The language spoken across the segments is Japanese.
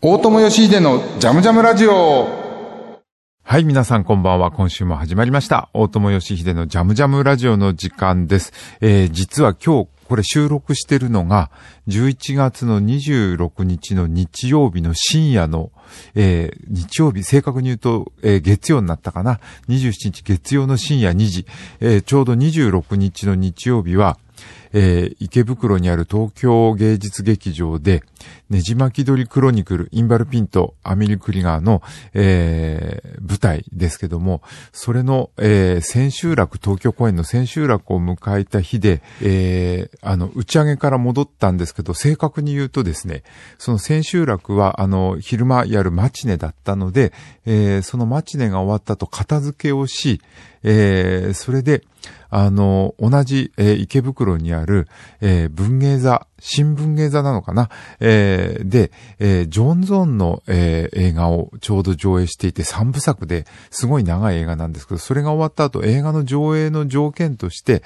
大友義秀のジャムジャムラジオ。はい、皆さんこんばんは。今週も始まりました。大友義秀のジャムジャムラジオの時間です。えー、実は今日、これ収録してるのが、11月の26日の日曜日の深夜の、えー、日曜日、正確に言うと、えー、月曜になったかな。27日月曜の深夜2時、えー、ちょうど26日の日曜日は、えー、池袋にある東京芸術劇場で、ねじ巻き鳥クロニクル、インバルピント、アミリクリガーの、えー、舞台ですけども、それの、えー、千秋楽、東京公演の千秋楽を迎えた日で、えー、あの、打ち上げから戻ったんですけど、正確に言うとですね、その千秋楽は、あの、昼間やるマチネだったので、えー、そのマチネが終わった後片付けをし、えー、それで、あの、同じ、えー、池袋にある、えー、文芸座、新聞芸座なのかな、えー、で、えー、ジョン・ゾーンの、えー、映画をちょうど上映していて3部作ですごい長い映画なんですけど、それが終わった後映画の上映の条件として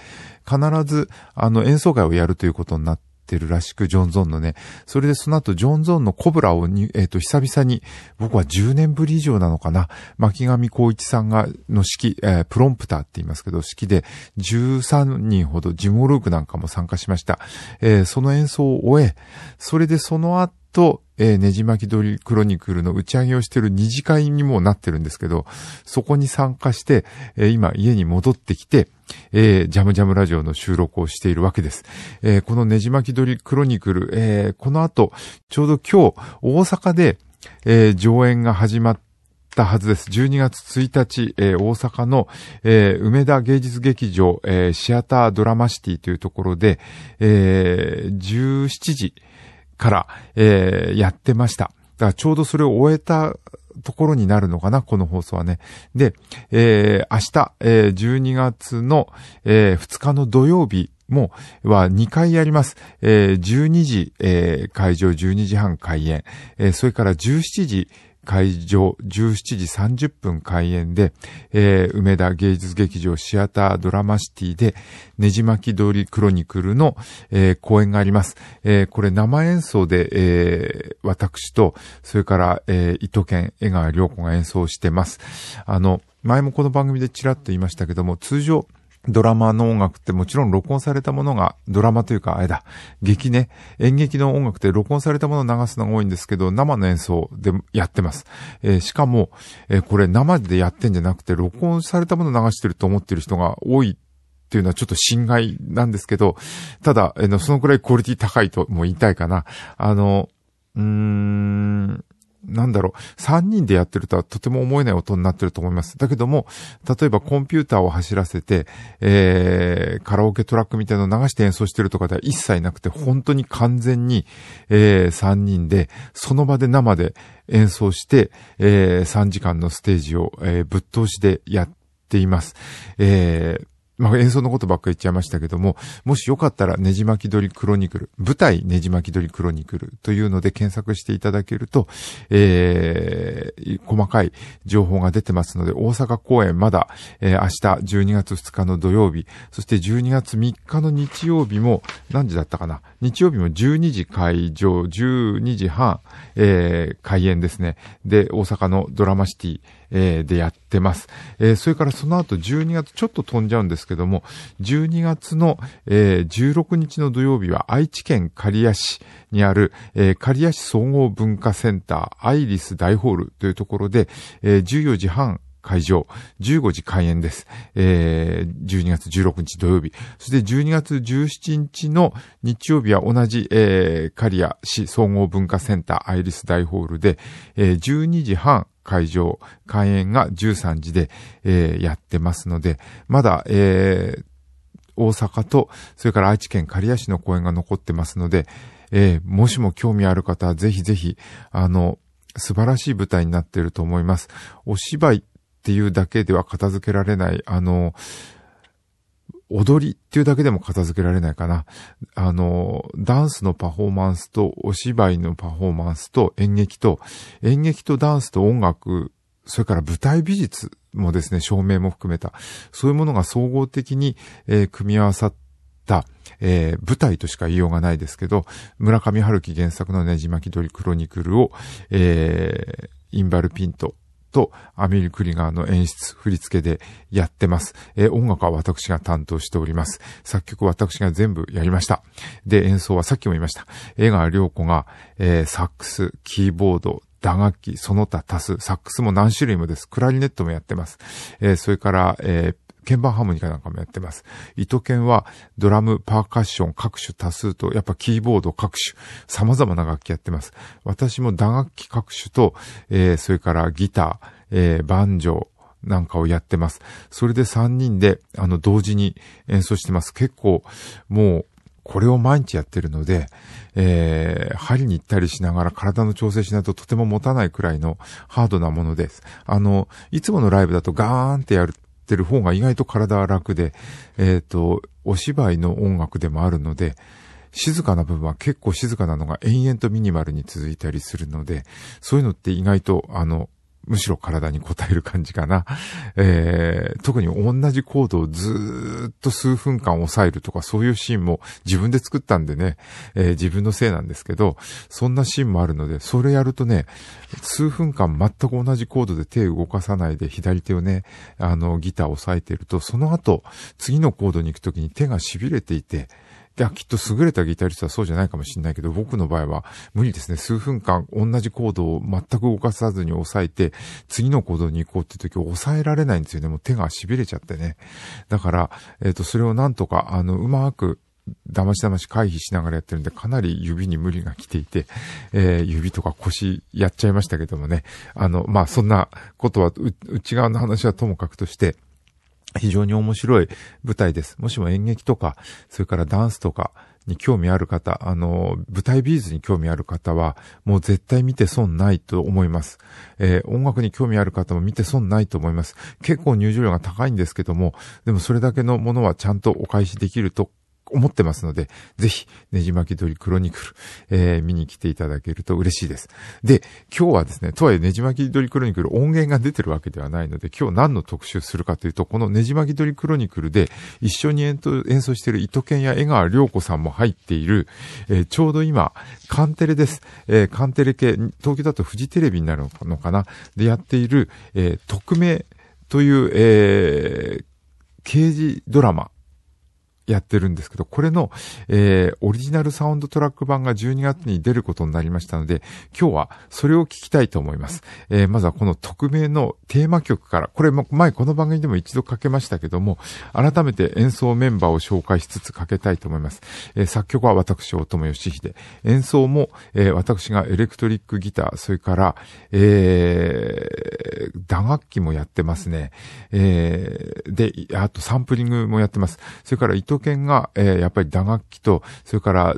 必ずあの演奏会をやるということになって、てるらしく、ジョン・ゾンのね。それでその後、ジョン・ゾンのコブラをに、えっ、ー、と、久々に、僕は10年ぶり以上なのかな。巻上光一さんが、の式、えー、プロンプターって言いますけど、式で13人ほど、ジム・オルークなんかも参加しました。えー、その演奏を終え、それでその後、と、えー、ねじ巻き鳥クロニクルの打ち上げをしている二次会にもなってるんですけど、そこに参加して、えー、今家に戻ってきて、えー、ジャムジャムラジオの収録をしているわけです。え、このねじ巻き鳥クロニクル、え、この後、ちょうど今日、大阪で、え、上演が始まって、たはずです。12月1日、えー、大阪の、えー、梅田芸術劇場、えー、シアタードラマシティというところで、えー、17時、から、えー、やってました。だからちょうどそれを終えたところになるのかな、この放送はね。で、えー、明日、えー、12月の、えー、2日の土曜日も、は2回やります。えー、12時、えー、会場、12時半開演。えー、それから17時、会場17時30分開演で、えー、梅田芸術劇場シアタードラマシティで、ねじ巻き通りクロニクルの、えー、公演があります。えー、これ生演奏で、えー、私と、それから、えー、糸健、江川良子が演奏してます。あの、前もこの番組でちらっと言いましたけども、通常、ドラマの音楽ってもちろん録音されたものが、ドラマというか、あれだ、劇ね、演劇の音楽って録音されたものを流すのが多いんですけど、生の演奏でやってます。えー、しかも、えー、これ生でやってんじゃなくて、録音されたものを流してると思ってる人が多いっていうのはちょっと心外なんですけど、ただ、えー、そのくらいクオリティ高いとも言いたいかな。あの、うーん、なんだろう、三人でやってるとはとても思えない音になってると思います。だけども、例えばコンピューターを走らせて、えー、カラオケトラックみたいなのを流して演奏してるとかでは一切なくて、本当に完全に、えー、三人で、その場で生で演奏して、えー、3時間のステージを、えー、ぶっ通しでやっています。えーまあ、演奏のことばっかり言っちゃいましたけども、もしよかったら、ねじ巻き鳥クロニクル、舞台ねじ巻き鳥クロニクルというので検索していただけると、えー、細かい情報が出てますので、大阪公演まだ、えー、明日12月2日の土曜日、そして12月3日の日曜日も、何時だったかな？日曜日も12時会場、12時半、えー、開演ですね。で、大阪のドラマシティ、えー、でやってます。えー、それからその後12月、ちょっと飛んじゃうんですけども、12月の、えー、16日の土曜日は愛知県刈谷市にある、えー、刈谷市総合文化センターアイリス大ホールというところで、えー、14時半会場、15時開演です。えー、12月16日土曜日。そして12月17日の日曜日は同じ、えー、刈谷市総合文化センターアイリス大ホールで、えー、12時半会場、開演が13時で、えー、やってますので、まだ、えー、大阪と、それから愛知県刈谷市の公演が残ってますので、えー、もしも興味ある方はぜひぜひ、あの、素晴らしい舞台になっていると思います。お芝居っていうだけでは片付けられない、あの、踊りっていうだけでも片付けられないかな。あの、ダンスのパフォーマンスとお芝居のパフォーマンスと演劇と、演劇とダンスと音楽、それから舞台美術もですね、照明も含めた、そういうものが総合的に、えー、組み合わさった、えー、舞台としか言いようがないですけど、村上春樹原作のねじ巻き鳥クロニクルを、えー、インバルピントとアミルクリガーの演出、振り付けでやってます。えー、音楽は私が担当しております。作曲私が全部やりました。で、演奏はさっきも言いました。江川良子が、えー、サックス、キーボード、打楽器、その他多数、サックスも何種類もです。クラリネットもやってます。えー、それから、えー、鍵盤ハーモニカなんかもやってます。糸剣はドラム、パーカッション、各種多数と、やっぱキーボード各種、様々な楽器やってます。私も打楽器各種と、えー、それからギター、えー、バンジョー、なんかをやってます。それで3人で、あの、同時に演奏してます。結構、もう、これを毎日やってるので、えー、針に行ったりしながら体の調整しないととても持たないくらいのハードなものです。あの、いつものライブだとガーンってやるってる方が意外と体は楽で、えっ、ー、と、お芝居の音楽でもあるので、静かな部分は結構静かなのが延々とミニマルに続いたりするので、そういうのって意外と、あの、むしろ体に応える感じかな。えー、特に同じコードをずっと数分間抑えるとかそういうシーンも自分で作ったんでね、えー、自分のせいなんですけど、そんなシーンもあるので、それやるとね、数分間全く同じコードで手を動かさないで左手をね、あの、ギターを押さえてると、その後、次のコードに行くときに手が痺れていて、いや、きっと優れたギタリストはそうじゃないかもしれないけど、僕の場合は無理ですね。数分間同じコードを全く動かさずに押さえて、次のコードに行こうって時を抑えられないんですよね。もう手が痺れちゃってね。だから、えっ、ー、と、それをなんとか、あの、うまく、だましだまし回避しながらやってるんで、かなり指に無理が来ていて、えー、指とか腰やっちゃいましたけどもね。あの、まあ、そんなことは、内側の話はともかくとして、非常に面白い舞台です。もしも演劇とか、それからダンスとかに興味ある方、あの、舞台ビーズに興味ある方は、もう絶対見て損ないと思います。えー、音楽に興味ある方も見て損ないと思います。結構入場料が高いんですけども、でもそれだけのものはちゃんとお返しできると思ってますので、ぜひ、ねじ巻き鳥クロニクル、えー、見に来ていただけると嬉しいです。で、今日はですね、とはいえねじ巻き鳥クロニクル音源が出てるわけではないので、今日何の特集するかというと、このねじ巻き鳥クロニクルで一緒に演奏している糸犬や江川良子さんも入っている、えー、ちょうど今、カンテレです。えー、カンテレ系、東京だとフジテレビになるのかな？でやっている、えー、匿名という、えー、刑事ドラマやってるんですけど、これの、えー、オリジナルサウンドトラック版が12月に出ることになりましたので、今日はそれを聞きたいと思います。えー、まずはこの匿名のテーマ曲から、これも前この番組でも一度かけましたけども、改めて演奏メンバーを紹介しつつかけたいと思います。えー、作曲は私、大友義秀。演奏も、えー、私がエレクトリックギター、それから、えー、打楽器もやってますね。えー、で、あとサンプリングもやってます。それから糸犬が、えー、やっぱり打楽器と、それから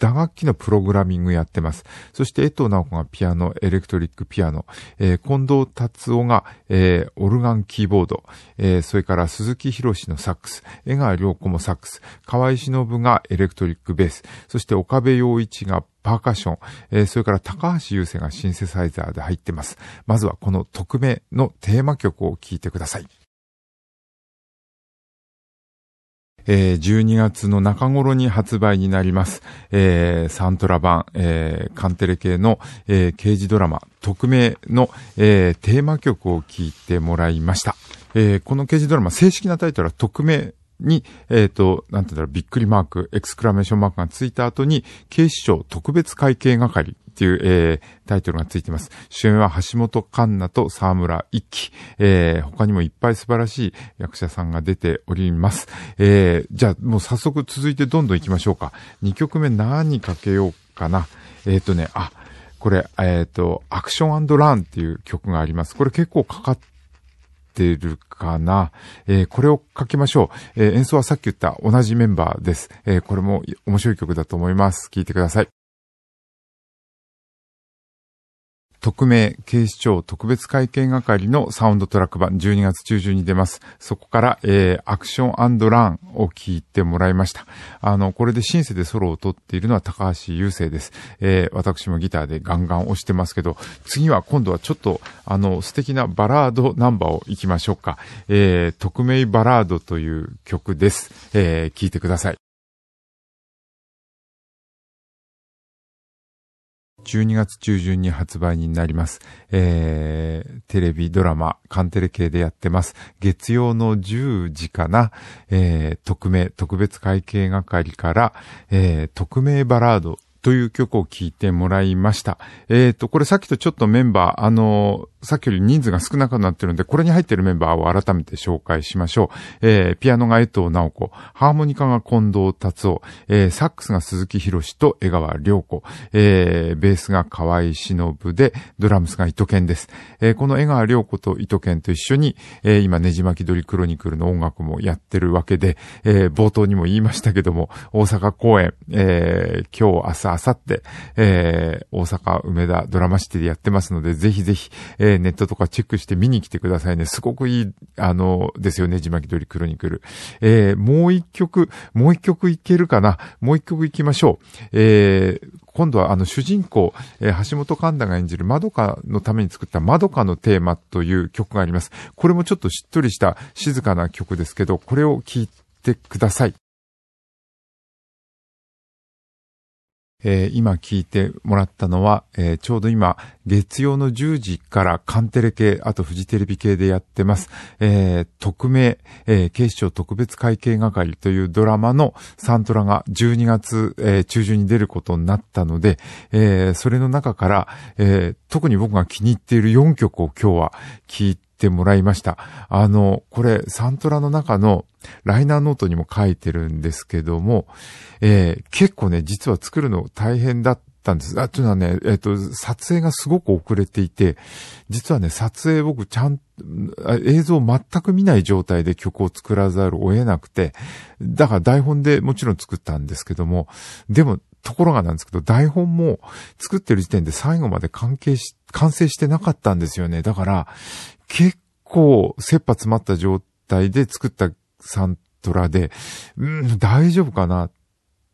打楽器のプログラミングやってます。そして、江藤直子がピアノ、エレクトリックピアノ、えー、近藤達夫が、えー、オルガンキーボード、えー、それから鈴木博士のサックス、江川良子もサックス、河合忍がエレクトリックベース、そして岡部陽一がパーカッション、えー、それから高橋優生がシンセサイザーで入ってます。まずはこの匿名のテーマ曲を聴いてください。えー、12月の中頃に発売になります、えー、サントラ版、えー、カンテレ系の、えー、刑事ドラマ、匿名の、えー、テーマ曲を聴いてもらいました。えー、この刑事ドラマ、正式なタイトルは匿名に、えっ、ー、と、なんて言うんだろう、びっくりマーク、エクスクラメーションマークがついた後に、警視庁特別会計係っていう、えー、タイトルがついてます。主演は橋本環奈と沢村一樹。えー、他にもいっぱい素晴らしい役者さんが出ております。えー、じゃあもう早速続いてどんどん行きましょうか。2曲目何にかけようかな。えっ、ー、とね、あ、これ、えっ、ー、と、アクションランっていう曲があります。これ結構かかっててるかな。えー、これを書きましょう。えー、演奏はさっき言った同じメンバーです。えー、これも面白い曲だと思います。聴いてください。特命警視庁特別会計係のサウンドトラック版12月中旬に出ます。そこから、えー、アクションランを聞いてもらいました。あの、これでシンセでソロを取っているのは高橋優生です。えー、私もギターでガンガン押してますけど、次は今度はちょっと、あの、素敵なバラードナンバーを行きましょうか。えー、特命バラードという曲です。えー、聞いてください。12月中旬に発売になります。えー、テレビドラマ、カンテレ系でやってます。月曜の10時かな、えー、特命、特別会計係から、えー、特命バラードという曲を聴いてもらいました。えっ、と、これさっきとちょっとメンバー、あのさっきより人数が少なくなってるので、これに入ってるメンバーを改めて紹介しましょう。えー、ピアノが江藤直子、ハーモニカが近藤達夫、えー、サックスが鈴木博士と江川良子、えー、ベースが河合忍で、ドラムスが糸健です。えー、この江川良子と糸健と一緒に、えー、今、ねじ巻き鳥クロニクルの音楽もやってるわけで、えー、冒頭にも言いましたけども、大阪公演、えー、今日、明日、明後日、えー、大阪梅田ドラマシティでやってますので、ぜひぜひ、えー、えネットとかチェックして見に来てくださいね。すごくいい、あの、ですよね、じまきどりクロニクル。えー、もう一曲、もう一曲いけるかなもう一曲いきましょう。えー、今度はあの主人公、えー、橋本環奈が演じるまどかのために作ったまどかのテーマという曲があります。これもちょっとしっとりした静かな曲ですけど、これを聴いてください。えー、今聞いてもらったのは、えー、ちょうど今、月曜の10時からカンテレ系、あとフジテレビ系でやってます、えー、特命、え警視庁特別会計係というドラマのサントラが12月、え中旬に出ることになったので、えそれの中から、え特に僕が気に入っている4曲を今日は聞いててもらいました。あの、これ、サントラの中のライナーノートにも書いてるんですけども、えー、結構ね、実は作るの大変だったんです。あ、というのはね、えっ、ー、と、撮影がすごく遅れていて、実はね、撮影僕ちゃん、映像全く見ない状態で曲を作らざるを得なくて、だから台本でもちろん作ったんですけども、でも、ところがなんですけど、台本も作ってる時点で最後まで関係し、完成してなかったんですよね。だから、結構、切羽詰まった状態で作ったサントラで、うん、大丈夫かなっ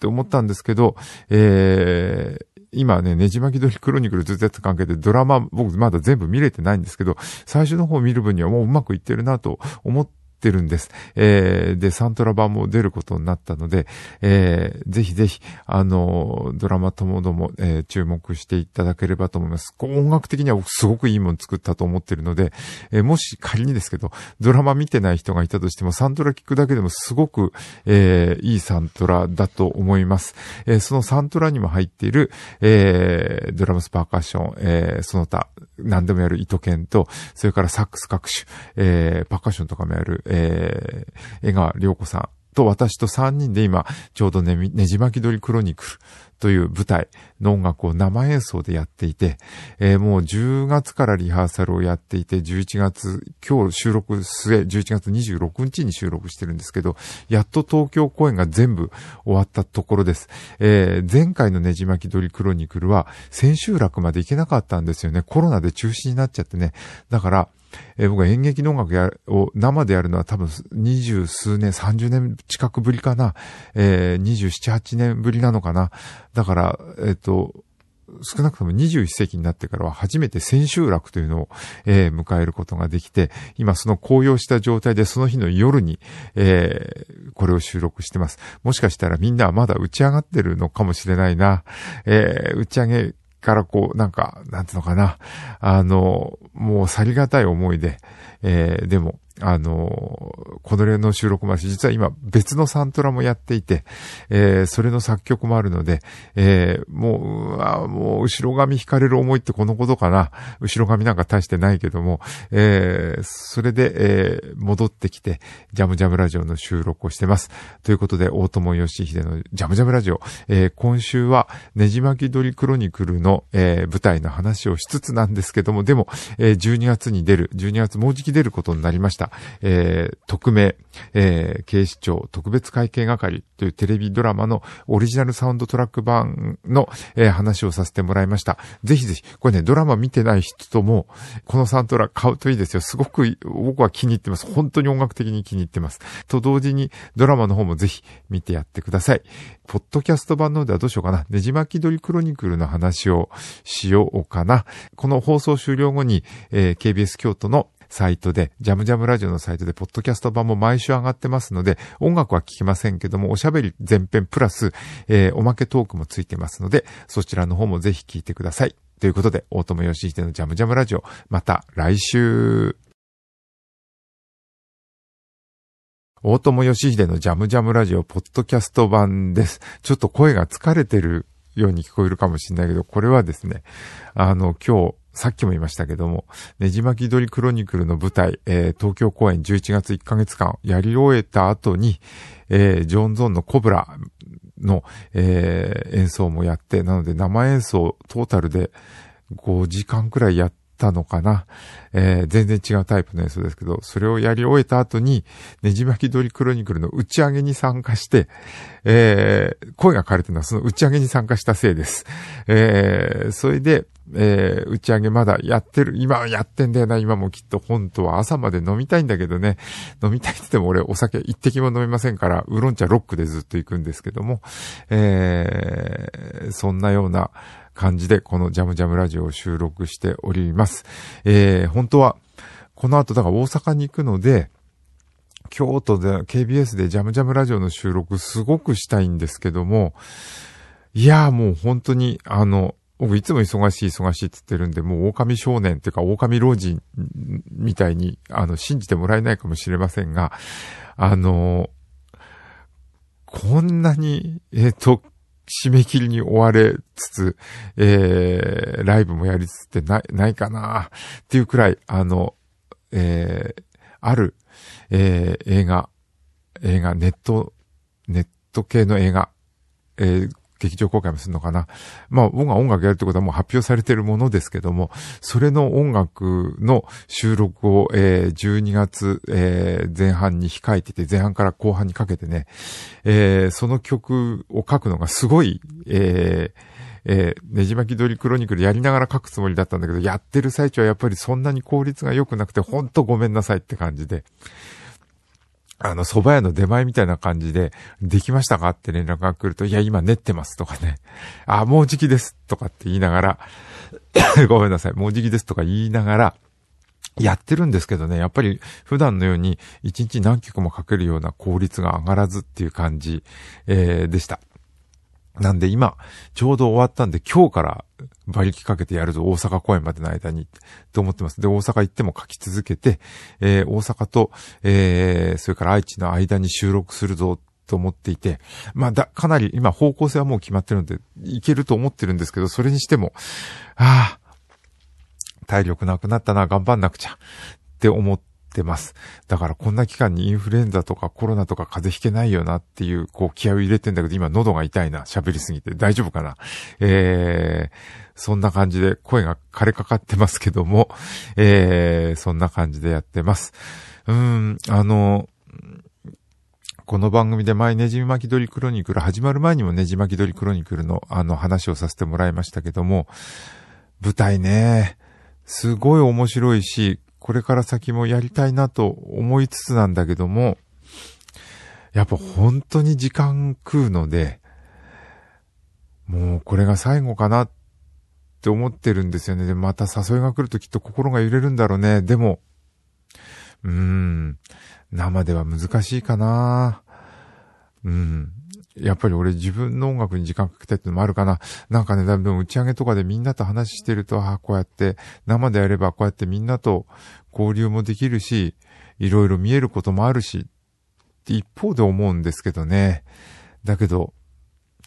て思ったんですけど、えー、今ね、ねじ巻き鳥クロニクルずっとやった関係でドラマ僕まだ全部見れてないんですけど、最初の方見る分にはもううまくいってるなと思ってってるんです。えー、で、サントラ版も出ることになったので、えー、ぜひぜひ、あの、ドラマともども、えー、注目していただければと思います。音楽的にはすごくいいもの作ったと思ってるので、えー、もし仮にですけど、ドラマ見てない人がいたとしても、サントラ聞くだけでもすごく、えー、いいサントラだと思います。えー、そのサントラにも入っている、えー、ドラムスパーカッション、えー、その他、何でもやる糸剣と、それからサックス各種、えー、パッカッションとかもやる、えー、江川良子さん。と私と3人で今、ちょうどね、ねじ巻き鳥クロニクルという舞台の音楽を生演奏でやっていて、えー、もう10月からリハーサルをやっていて、11月、今日収録末、11月26日に収録してるんですけど、やっと東京公演が全部終わったところです。えー、前回のねじ巻き鳥クロニクルは千秋楽まで行けなかったんですよね。コロナで中止になっちゃってね。だから、えー、僕は演劇の音楽やを生でやるのは多分二十数年、三十年近くぶりかな。え、二十七、八年ぶりなのかな。だから、えっ、ー、と、少なくとも21世紀になってからは初めて千秋楽というのを、えー、迎えることができて、今その紅葉した状態でその日の夜に、えー、これを収録してます。もしかしたらみんなはまだ打ち上がってるのかもしれないな。えー、打ち上げからこう、なんか、なんていうのかな。あの、もう去りがたい思いで、えー、でも、あの、この例の収録もあるし、実は今別のサントラもやっていて、えー、それの作曲もあるので、えー、もう、うわもう、後ろ髪引かれる思いってこのことかな。後ろ髪なんか大してないけども、えー、それで、えー、戻ってきて、ジャムジャムラジオの収録をしてます。ということで、大友義秀のジャムジャムラジオ、えー、今週は、ねじ巻き鳥クロニクルの、えー、舞台の話をしつつなんですけども、でも、えー、12月に出る、12月もうじき出ることになりました。。えー、特命、えー、警視庁特別会計係というテレビドラマのオリジナルサウンドトラック版の、えー、話をさせてもらいました。ぜひぜひ、これね、ドラマ見てない人とも、このサントラ買うといいですよ。すごく僕は気に入ってます。本当に音楽的に気に入ってます。と同時に、ドラマの方もぜひ見てやってください。ポッドキャスト版のではどうしようかな。ねじ巻き鳥クロニクルの話をしようかな。この放送終了後に、えー、KBS 京都のサイトで、ジャムジャムラジオのサイトで、ポッドキャスト版も毎週上がってますので、音楽は聴きませんけども、おしゃべり全編プラス、えー、おまけトークもついてますので、そちらの方もぜひ聞いてください。ということで、大友義秀のジャムジャムラジオ、また来週。大友義秀のジャムジャムラジオ、ポッドキャスト版です。ちょっと声が疲れてるように聞こえるかもしれないけど、これはですね、あの、今日、さっきも言いましたけども、ねじ巻き鳥クロニクルの舞台、えー、東京公演11月1ヶ月間やり終えた後に、えー、ジョンゾンのコブラの、えー、演奏もやって、なので生演奏トータルで5時間くらいやってたのかな。えー、全然違うタイプの演奏ですけど、それをやり終えた後に、ねじ巻き鳥クロニクルの打ち上げに参加して、えー、声が枯れてるのはその打ち上げに参加したせいです。えー、それで、えー、打ち上げまだやってる、今はやってんだよな、今もきっと本当は朝まで飲みたいんだけどね、飲みたいって言っても俺お酒一滴も飲めませんから、ウーロン茶ロックでずっと行くんですけども、えー、そんなような感じでこのジャムジャムラジオを収録しております。えー、本当は、この後だから大阪に行くので、京都で KBS でジャムジャムラジオの収録すごくしたいんですけども、いやーもう本当にあの、僕いつも忙しい忙しいって言ってるんで、もう狼少年っていうか狼老人みたいに、あの、信じてもらえないかもしれませんが、あの、こんなに、えっ、ー、と、締め切りに追われつつ、えー、ライブもやりつつってない、ないかな。っていうくらい、あの、えー、ある、えー、映画、映画、ネット、ネット系の映画、えー、劇場公開もするのかな。まあ、僕が音楽やるってことはもう発表されてるものですけども、それの音楽の収録を、えー、12月、えー、前半に控えてて、前半から後半にかけてね、えー、その曲を書くのがすごい、え、えー、ねじ巻き鳥クロニクルやりながら書くつもりだったんだけど、やってる最中はやっぱりそんなに効率が良くなくて、ほんとごめんなさいって感じで。あの、蕎麦屋の出前みたいな感じで、できましたか？って連絡が来ると、いや、今練ってますとかね。あ、もう時期ですとかって言いながら、ごめんなさい、もう時期ですとか言いながら、やってるんですけどね、やっぱり普段のように一日何曲もかけるような効率が上がらずっていう感じ、えー、でした。なんで今、ちょうど終わったんで今日から馬力かけてやるぞ、大阪公演までの間に、と思ってます。で、大阪行っても書き続けて、えー、大阪と、えー、それから愛知の間に収録するぞ、と思っていて、まあ、だ、かなり今方向性はもう決まってるので、いけると思ってるんですけど、それにしても、ああ、体力なくなったな、頑張んなくちゃ、って思って、っます。だからこんな期間にインフルエンザとかコロナとか風邪ひけないよな。っていう、こう気合を入れてんだけど、今喉が痛いな、喋りすぎて。大丈夫かな？えー、そんな感じで声が枯れかかってますけども、えー、そんな感じでやってます。うん、あの、この番組で前ねじ巻き鳥クロニクル始まる前にもねじ巻き鳥クロニクルのあの話をさせてもらいましたけども、舞台ね、すごい面白いし、これから先もやりたいなと思いつつなんだけども、やっぱ本当に時間食うので、もうこれが最後かなっって思ってるんですよね。で、また誘いが来るときっと心が揺れるんだろうね。でも、うーん、生では難しいかな。うん。やっぱり俺自分の音楽に時間かけたいってのもあるかな。なんかね、だいぶ打ち上げとかでみんなと話してると、ああ、こうやって生でやればこうやってみんなと交流もできるし、いろいろ見えることもあるし、って一方で思うんですけどね。だけど、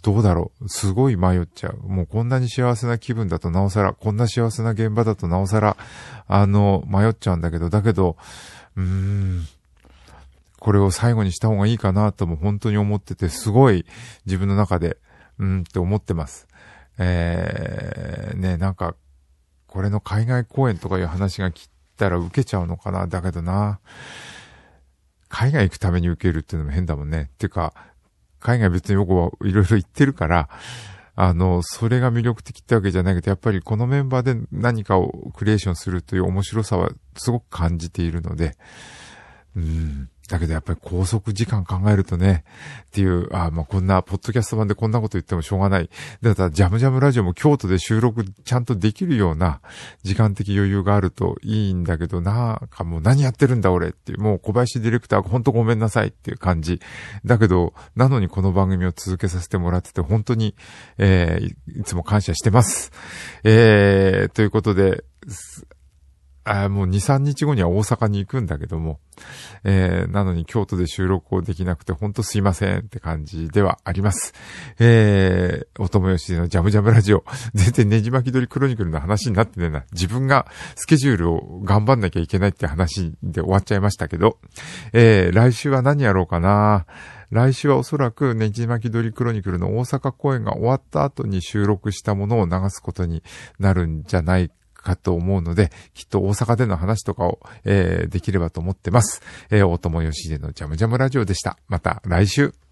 どうだろう。すごい迷っちゃう。もうこんなに幸せな気分だとなおさら、こんな幸せな現場だとなおさら、あの、迷っちゃうんだけど、だけど、うーん、これを最後にした方がいいかなとも本当に思ってて、すごい自分の中で、うんって思ってます。えー、ね、なんか、これの海外公演とかいう話が来たら受けちゃうのかな。だけどな、海外行くために受けるっていうのも変だもんね。っていうか、海外別に僕はいろいろ行ってるから、あの、それが魅力的ってわけじゃないけど、やっぱりこのメンバーで何かをクリエーションするという面白さはすごく感じているので、うん、だけどやっぱり拘束時間考えるとね、っていう、あまあこんな、ポッドキャスト版でこんなこと言ってもしょうがない。だから、ジャムジャムラジオも京都で収録ちゃんとできるような時間的余裕があるといいんだけど、なんかもう何やってるんだ俺っていう、もう小林ディレクターほんとごめんなさいっていう感じ。だけど、なのにこの番組を続けさせてもらってて、本当に、えー、いつも感謝してます。えー、ということで、あもう2、3日後には大阪に行くんだけども、えー、なのに京都で収録をできなくてほんとすいませんって感じではあります。えー、おともよしのジャムジャムラジオ、全然ねじ巻き鳥クロニクルの話になってねえな。自分がスケジュールを頑張んなきゃいけないって話で終わっちゃいましたけど、えー、来週は何やろうかな。来週はおそらくねじ巻き鳥クロニクルの大阪公演が終わった後に収録したものを流すことになるんじゃないかと思うので、きっと大阪での話とかを、えー、できればと思ってます。えー、大友義秀のジャムジャムラジオでした。また来週。